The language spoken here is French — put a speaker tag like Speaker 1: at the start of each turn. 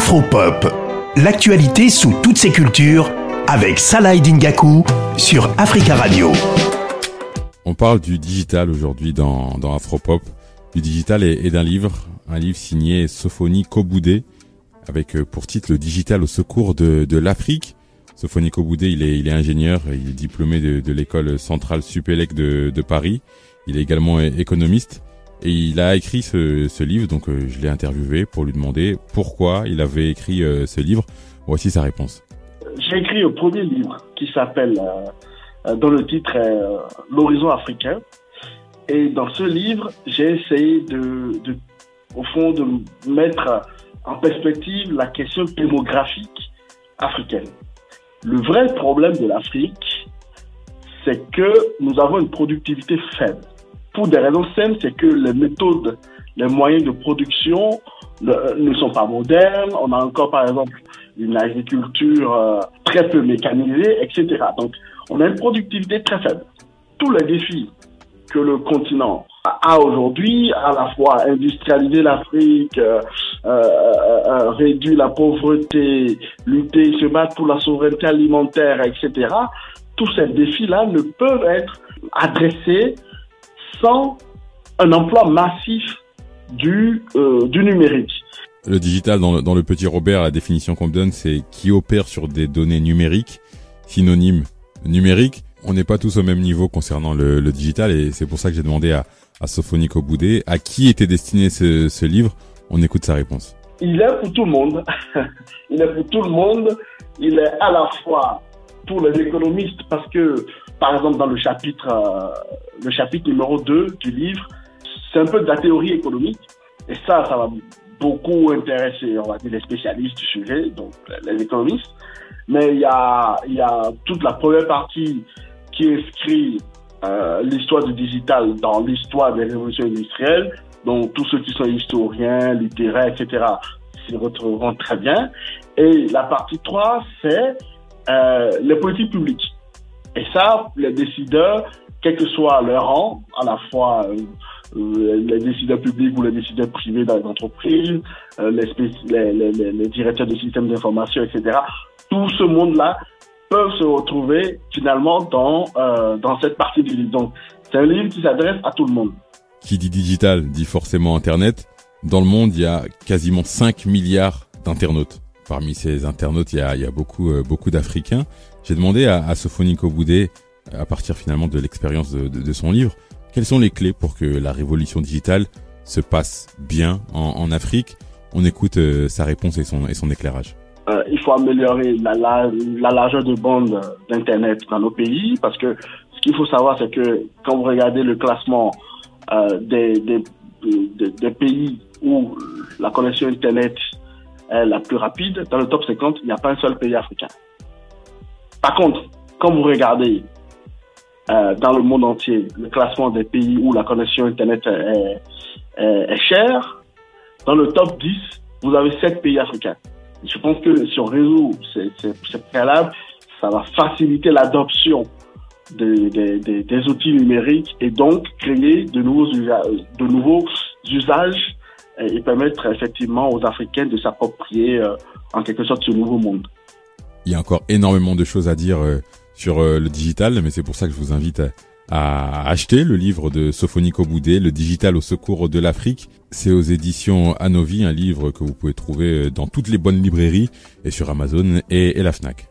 Speaker 1: Afropop, l'actualité sous toutes ses cultures avec Salah Dingaku sur Africa Radio.
Speaker 2: On parle du digital aujourd'hui dans, Afropop, du digital et, d'un livre, un livre signé Sophonie Koboudé, avec euh, pour titre digital au secours de, l'Afrique. Sophonie Koboudé, il est, ingénieur, il est diplômé de, l'école centrale Supélec de Paris. Il est également économiste. Et il a écrit ce, ce livre, donc euh, je l'ai interviewé pour lui demander pourquoi il avait écrit euh, ce livre. Voici sa réponse.
Speaker 3: J'ai écrit un premier livre qui s'appelle, euh, dont le titre est L'horizon africain. Et dans ce livre, j'ai essayé de, de, au fond, de mettre en perspective la question démographique africaine. Le vrai problème de l'Afrique, c'est que nous avons une productivité faible pour des raisons simples, c'est que les méthodes, les moyens de production ne, sont pas modernes. On a encore, par exemple, une agriculture euh, très peu mécanisée, etc. Donc, on a une productivité très faible. Tous les défis que le continent a aujourd'hui, à la fois industrialiser l'Afrique, euh, euh, réduire la pauvreté, lutter, se battre pour la souveraineté alimentaire, etc. Tous ces défis-là ne peuvent être adressés sans un emploi massif du, euh, du numérique.
Speaker 2: Le digital, dans le, dans le petit Robert, la définition qu'on me donne, c'est qui opère sur des données numériques, synonyme numérique. On n'est pas tous au même niveau concernant le, le digital et c'est pour ça que j'ai demandé à, à Sophonico Boudé à qui était destiné ce, ce livre? On écoute sa réponse.
Speaker 3: Il est pour tout le monde. Il est pour tout le monde. Il est à la fois pour les économistes parce que, par exemple, dans le chapitre, euh, le chapitre numéro 2 du livre, c'est un peu de la théorie économique. Et ça, ça va beaucoup intéresser, on va dire, les spécialistes du sujet, donc les économistes. Mais il y a, il y a toute la première partie qui inscrit euh, l'histoire du digital dans l'histoire des révolutions industrielles. Donc tous ceux qui sont historiens, littéraires, etc. s'y retrouveront très bien. Et la partie 3, c'est euh, les politiques publiques. Et ça, les décideurs, quel que soit leur rang, à la fois euh, euh, les décideurs publics ou les décideurs privés dans les entreprises, les, les, directeurs de systèmes d'information, etc., tout ce monde-là peuvent se retrouver finalement dans, dans cette partie du livre. Donc, c'est un livre qui s'adresse à tout le monde.
Speaker 2: Qui dit digital dit forcément Internet. Dans le monde, il y a quasiment 5 milliards d'internautes. Parmi ces internautes, il y a, euh, beaucoup d'Africains. J'ai demandé à, à Sophonico Boudé, à partir finalement de l'expérience de, son livre, quelles sont les clés pour que la révolution digitale se passe bien en, Afrique? On écoute euh, sa réponse et son, éclairage.
Speaker 3: Euh, il faut améliorer la, la, la largeur de bande d'Internet dans nos pays parce que ce qu'il faut savoir, c'est que quand vous regardez le classement euh, des, des, pays où la connexion Internet la plus rapide, dans le top 50, il n'y a pas un seul pays africain. Par contre, quand vous regardez euh, dans le monde entier le classement des pays où la connexion Internet est, chère, dans le top 10, vous avez 7 pays africains. Je pense que si on résout ces, ces, préalables, ça va faciliter l'adoption des, outils numériques et donc créer de nouveaux usages et permettre effectivement aux Africains de s'approprier euh, en quelque sorte ce nouveau monde.
Speaker 2: Il y a encore énormément de choses à dire euh, sur euh, le digital, mais c'est pour ça que je vous invite à, à acheter le livre de Sophonico Boudé, Le digital au secours de l'Afrique. C'est aux éditions Anovi, un livre que vous pouvez trouver dans toutes les bonnes librairies et sur Amazon et, et la FNAC.